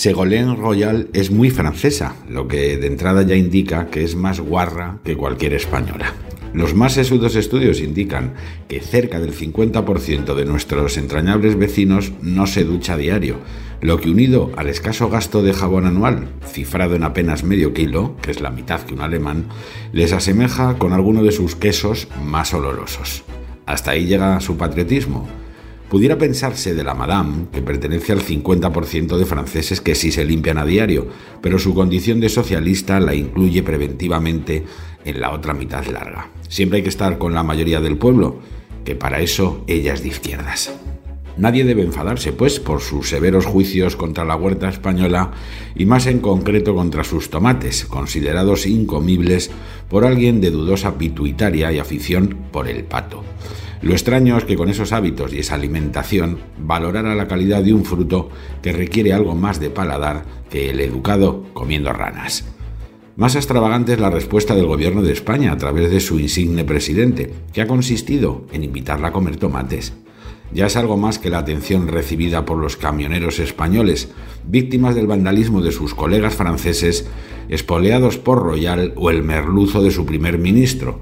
Ségolène Royal es muy francesa, lo que de entrada ya indica que es más guarra que cualquier española. Los más sesudos estudios indican que cerca del 50% de nuestros entrañables vecinos no se ducha diario, lo que unido al escaso gasto de jabón anual, cifrado en apenas medio kilo, que es la mitad que un alemán, les asemeja con alguno de sus quesos más olorosos. Hasta ahí llega su patriotismo. Pudiera pensarse de la Madame que pertenece al 50% de franceses que sí se limpian a diario, pero su condición de socialista la incluye preventivamente en la otra mitad larga. Siempre hay que estar con la mayoría del pueblo, que para eso ella es de izquierdas. Nadie debe enfadarse, pues, por sus severos juicios contra la huerta española y más en concreto contra sus tomates, considerados incomibles por alguien de dudosa pituitaria y afición por el pato. Lo extraño es que con esos hábitos y esa alimentación valorara la calidad de un fruto que requiere algo más de paladar que el educado comiendo ranas. Más extravagante es la respuesta del gobierno de España a través de su insigne presidente, que ha consistido en invitarla a comer tomates. Ya es algo más que la atención recibida por los camioneros españoles, víctimas del vandalismo de sus colegas franceses, espoleados por Royal o el merluzo de su primer ministro,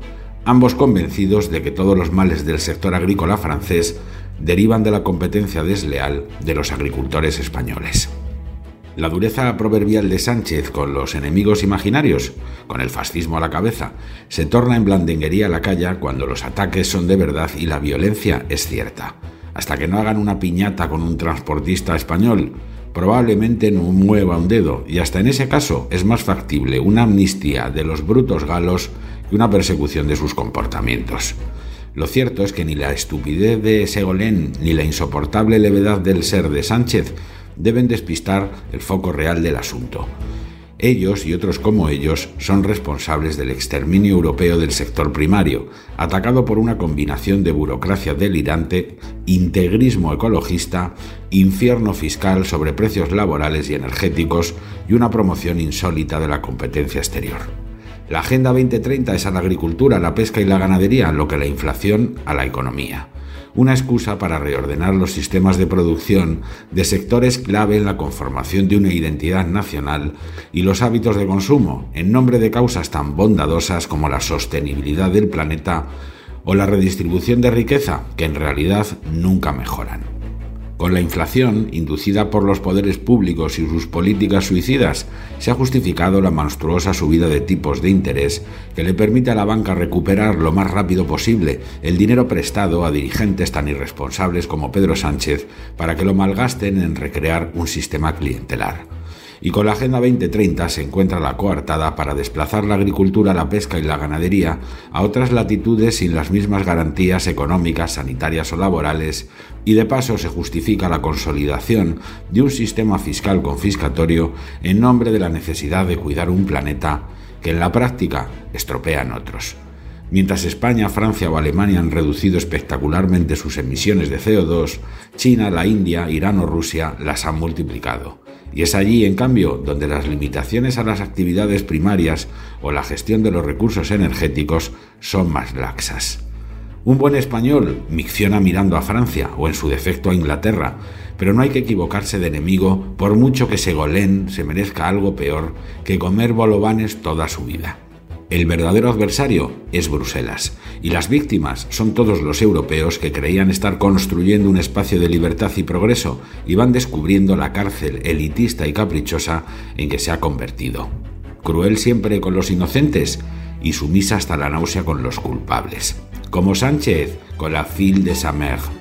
ambos convencidos de que todos los males del sector agrícola francés derivan de la competencia desleal de los agricultores españoles. La dureza proverbial de Sánchez con los enemigos imaginarios, con el fascismo a la cabeza, se torna en blandenguería a la calle cuando los ataques son de verdad y la violencia es cierta. Hasta que no hagan una piñata con un transportista español, probablemente no mueva un dedo, y hasta en ese caso es más factible una amnistía de los brutos galos y una persecución de sus comportamientos. Lo cierto es que ni la estupidez de Segolén ni la insoportable levedad del ser de Sánchez deben despistar el foco real del asunto. Ellos y otros como ellos son responsables del exterminio europeo del sector primario, atacado por una combinación de burocracia delirante, integrismo ecologista, infierno fiscal sobre precios laborales y energéticos y una promoción insólita de la competencia exterior. La Agenda 2030 es a la agricultura, la pesca y la ganadería, lo que la inflación a la economía. Una excusa para reordenar los sistemas de producción de sectores clave en la conformación de una identidad nacional y los hábitos de consumo, en nombre de causas tan bondadosas como la sostenibilidad del planeta o la redistribución de riqueza, que en realidad nunca mejoran. Con la inflación, inducida por los poderes públicos y sus políticas suicidas, se ha justificado la monstruosa subida de tipos de interés que le permite a la banca recuperar lo más rápido posible el dinero prestado a dirigentes tan irresponsables como Pedro Sánchez para que lo malgasten en recrear un sistema clientelar y con la Agenda 2030 se encuentra la coartada para desplazar la agricultura, la pesca y la ganadería a otras latitudes sin las mismas garantías económicas, sanitarias o laborales, y de paso se justifica la consolidación de un sistema fiscal confiscatorio en nombre de la necesidad de cuidar un planeta que en la práctica estropean otros. Mientras España, Francia o Alemania han reducido espectacularmente sus emisiones de CO2, China, la India, Irán o Rusia las han multiplicado. Y es allí, en cambio, donde las limitaciones a las actividades primarias o la gestión de los recursos energéticos son más laxas. Un buen español micciona mirando a Francia o en su defecto a Inglaterra, pero no hay que equivocarse de enemigo por mucho que Segolén se merezca algo peor que comer bolovanes toda su vida. El verdadero adversario es Bruselas, y las víctimas son todos los europeos que creían estar construyendo un espacio de libertad y progreso y van descubriendo la cárcel elitista y caprichosa en que se ha convertido. Cruel siempre con los inocentes y sumisa hasta la náusea con los culpables. Como Sánchez con la fil de sa mère.